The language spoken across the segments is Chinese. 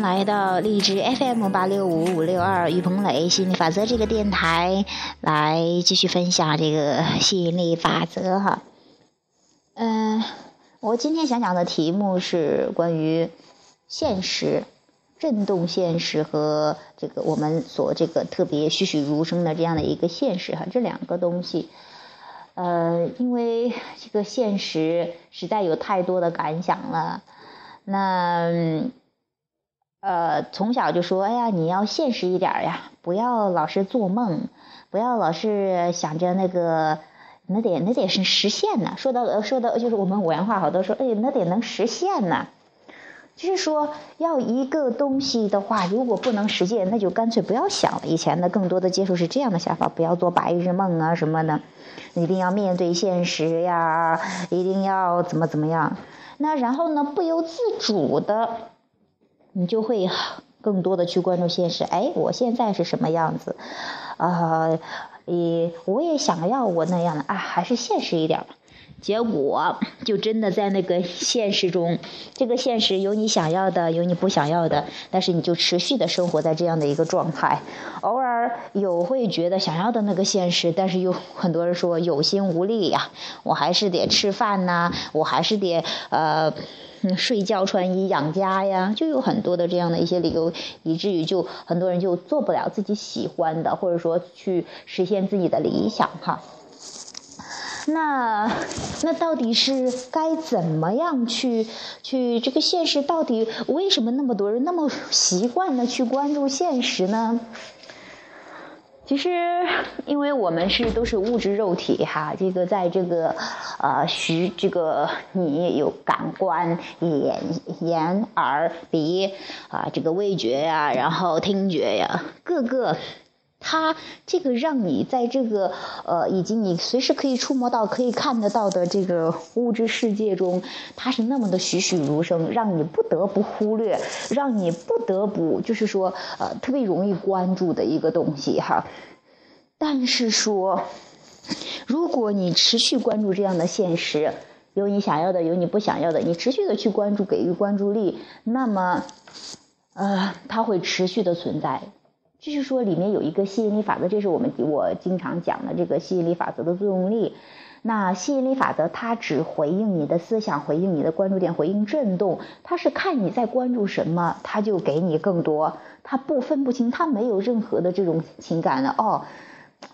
来到荔枝 FM 八六五五六二于鹏磊吸引力法则这个电台，来继续分享这个吸引力法则哈。嗯，我今天想讲的题目是关于现实、震动现实和这个我们所这个特别栩栩如生的这样的一个现实哈，这两个东西。呃，因为这个现实实在有太多的感想了，那呃从小就说，哎呀，你要现实一点呀，不要老是做梦，不要老是想着那个，那得那得是实现呢。说到说到就是我们五原话好多说，哎，那得能实现呢。就是说，要一个东西的话，如果不能实现，那就干脆不要想了。以前的更多的接触是这样的想法，不要做白日梦啊什么的，一定要面对现实呀，一定要怎么怎么样。那然后呢，不由自主的，你就会 更多的去关注现实。哎，我现在是什么样子？啊，也我也想要我那样的啊，还是现实一点吧。结果就真的在那个现实中，这个现实有你想要的，有你不想要的，但是你就持续的生活在这样的一个状态。偶尔有会觉得想要的那个现实，但是又很多人说有心无力呀，我还是得吃饭呐，我还是得呃睡觉、穿衣、养家呀，就有很多的这样的一些理由，以至于就很多人就做不了自己喜欢的，或者说去实现自己的理想哈。那 那到底是该怎么样去去这个现实？到底为什么那么多人那么习惯的去关注现实呢？其实，因为我们是都是物质肉体哈，这个在这个呃徐这个你有感官眼眼耳鼻啊，这个味觉呀，然后听觉呀，各个。它这个让你在这个呃，以及你随时可以触摸到、可以看得到的这个物质世界中，它是那么的栩栩如生，让你不得不忽略，让你不得不就是说呃，特别容易关注的一个东西哈。但是说，如果你持续关注这样的现实，有你想要的，有你不想要的，你持续的去关注，给予关注力，那么呃，它会持续的存在。就是说，里面有一个吸引力法则，这是我们我经常讲的这个吸引力法则的作用力。那吸引力法则它只回应你的思想，回应你的关注点，回应震动。它是看你在关注什么，它就给你更多。它不分不清，它没有任何的这种情感的哦。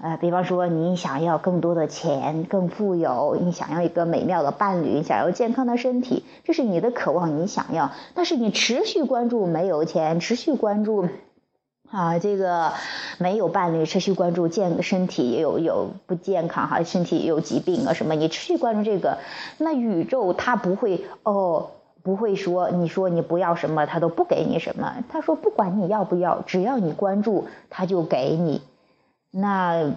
呃，比方说你想要更多的钱，更富有，你想要一个美妙的伴侣，想要健康的身体，这是你的渴望，你想要。但是你持续关注没有钱，持续关注。啊，这个没有伴侣，持续关注健身体有有不健康哈，身体有疾病啊什么，你持续关注这个，那宇宙它不会哦，不会说你说你不要什么，它都不给你什么。他说不管你要不要，只要你关注，他就给你。那。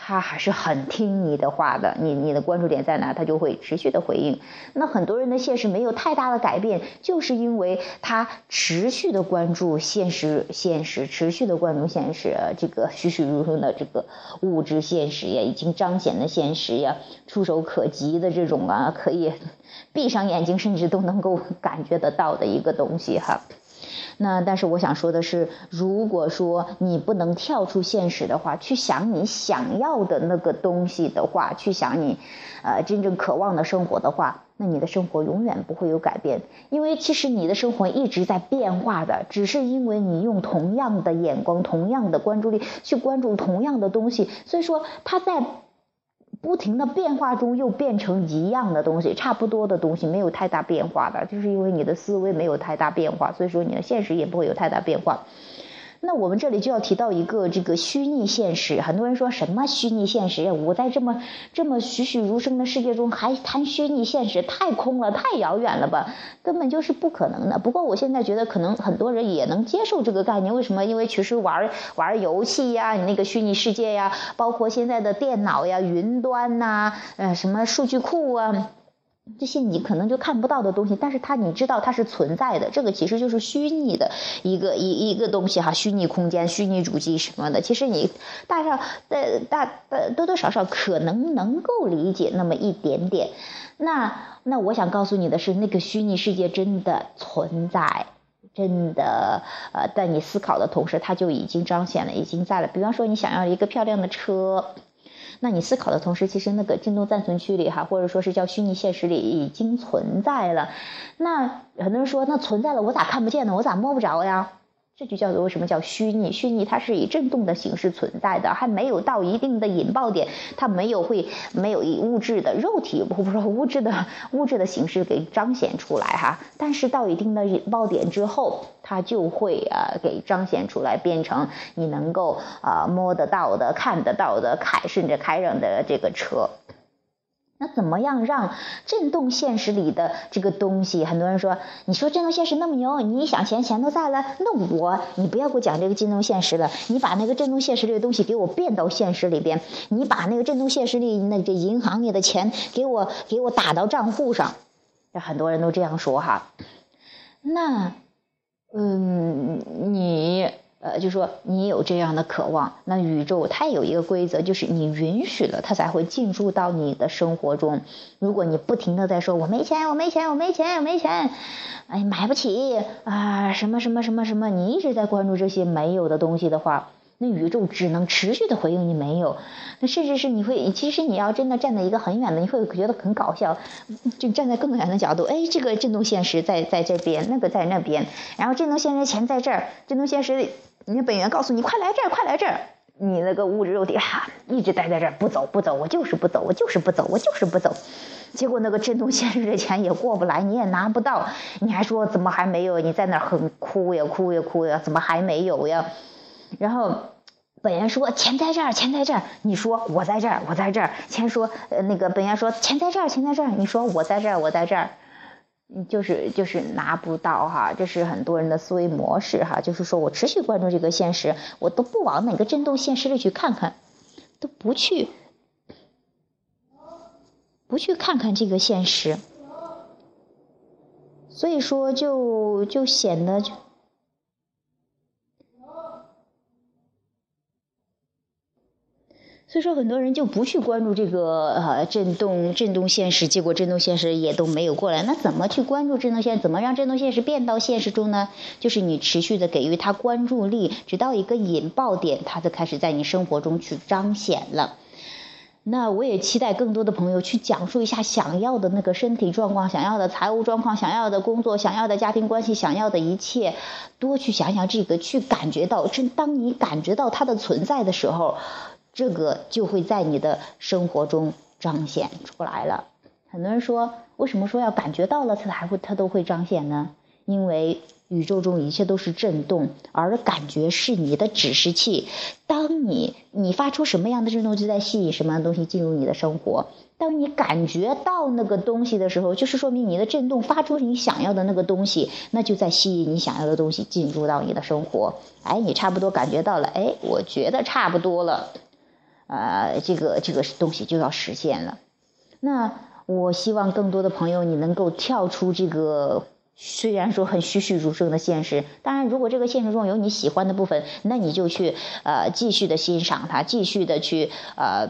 他还是很听你的话的，你你的关注点在哪，他就会持续的回应。那很多人的现实没有太大的改变，就是因为他持续的关注现实，现实持续的关注现实，这个栩栩如生的这个物质现实呀，已经彰显的现实呀，触手可及的这种啊，可以 闭上眼睛甚至都能够感觉得到的一个东西哈。那但是我想说的是，如果说你不能跳出现实的话，去想你想要的那个东西的话，去想你，呃，真正渴望的生活的话，那你的生活永远不会有改变，因为其实你的生活一直在变化的，只是因为你用同样的眼光、同样的关注力去关注同样的东西，所以说它在。不停的变化中又变成一样的东西，差不多的东西没有太大变化的，就是因为你的思维没有太大变化，所以说你的现实也不会有太大变化。那我们这里就要提到一个这个虚拟现实，很多人说什么虚拟现实？我在这么这么栩栩如生的世界中还谈虚拟现实，太空了，太遥远了吧？根本就是不可能的。不过我现在觉得可能很多人也能接受这个概念，为什么？因为其实玩玩游戏呀，你那个虚拟世界呀，包括现在的电脑呀、云端呐，呃，什么数据库啊。这些你可能就看不到的东西，但是它你知道它是存在的，这个其实就是虚拟的一个一一个东西哈，虚拟空间、虚拟主机什么的，其实你大少呃大呃多多少少可能能够理解那么一点点。那那我想告诉你的是，那个虚拟世界真的存在。真的呃，在你思考的同时，它就已经彰显了，已经在了。比方说，你想要一个漂亮的车。那你思考的同时，其实那个震动暂存区里哈，或者说是叫虚拟现实里已经存在了。那很多人说，那存在了，我咋看不见呢？我咋摸不着呀？这就叫做为什么叫虚拟？虚拟它是以振动的形式存在的，还没有到一定的引爆点，它没有会没有以物质的肉体，不说物质的物质的形式给彰显出来哈。但是到一定的引爆点之后，它就会啊给彰显出来，变成你能够啊摸得到的、看得到的、开顺着开上的这个车。那怎么样让振动现实里的这个东西？很多人说，你说振动现实那么牛，你一想钱钱都在了。那我，你不要给我讲这个震动现实了，你把那个振动现实里的东西给我变到现实里边，你把那个振动现实里那这银行里的钱给我给我打到账户上。这很多人都这样说哈。那，嗯，你。呃，就说你有这样的渴望，那宇宙它有一个规则，就是你允许了，它才会进入到你的生活中。如果你不停的在说“我没钱，我没钱，我没钱，我没钱”，哎，买不起啊，什么什么什么什么，你一直在关注这些没有的东西的话。那宇宙只能持续的回应你没有，那甚至是你会，其实你要真的站在一个很远的，你会觉得很搞笑，就站在更远的角度，哎，这个振动现实在在这边，那个在那边，然后振动现实钱在这儿，振动现实，你的本源告诉你快来这儿，快来这儿，你那个物质肉体哈，一直待在这儿不走不走，我就是不走，我就是不走，我就是不走，结果那个振动现实的钱也过不来，你也拿不到，你还说怎么还没有？你在那很哭呀哭呀哭呀，怎么还没有呀？然后本源说钱在这儿，钱在这儿。你说我在这儿，我在这儿。钱说呃那个本源说钱在这儿，钱在这儿。你说我在这儿，我在这儿。就是就是拿不到哈，这是很多人的思维模式哈。就是说我持续关注这个现实，我都不往哪个振动现实里去看看，都不去不去看看这个现实，所以说就就显得就。所以说，很多人就不去关注这个呃震动震动现实，结果震动现实也都没有过来。那怎么去关注震动现实？怎么让震动现实变到现实中呢？就是你持续的给予它关注力，直到一个引爆点，它就开始在你生活中去彰显了。那我也期待更多的朋友去讲述一下想要的那个身体状况、想要的财务状况、想要的工作、想要的家庭关系、想要的一切，多去想想这个，去感觉到，真当你感觉到它的存在的时候。这个就会在你的生活中彰显出来了。很多人说，为什么说要感觉到了它还会它都会彰显呢？因为宇宙中一切都是震动，而感觉是你的指示器。当你你发出什么样的震动，就在吸引什么样的东西进入你的生活。当你感觉到那个东西的时候，就是说明你的震动发出你想要的那个东西，那就在吸引你想要的东西进入到你的生活。哎，你差不多感觉到了，哎，我觉得差不多了。呃，这个这个东西就要实现了。那我希望更多的朋友，你能够跳出这个虽然说很栩栩如生的现实。当然，如果这个现实中有你喜欢的部分，那你就去呃继续的欣赏它，继续的去呃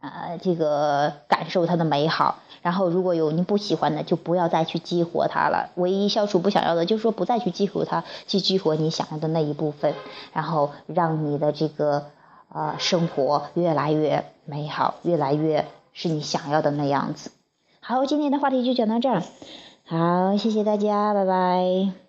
呃这个感受它的美好。然后，如果有你不喜欢的，就不要再去激活它了。唯一消除不想要的，就是说不再去激活它，去激活你想要的那一部分，然后让你的这个。啊，生活越来越美好，越来越是你想要的那样子。好，今天的话题就讲到这儿。好，谢谢大家，拜拜。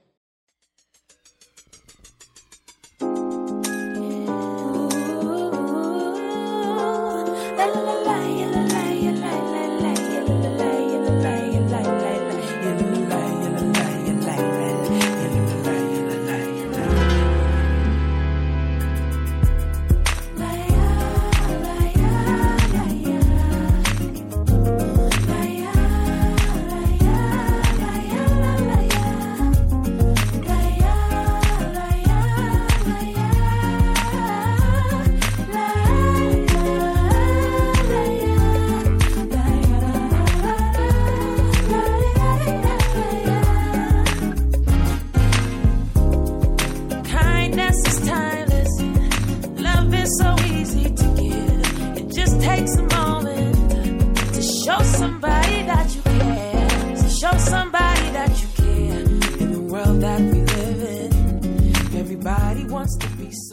Wants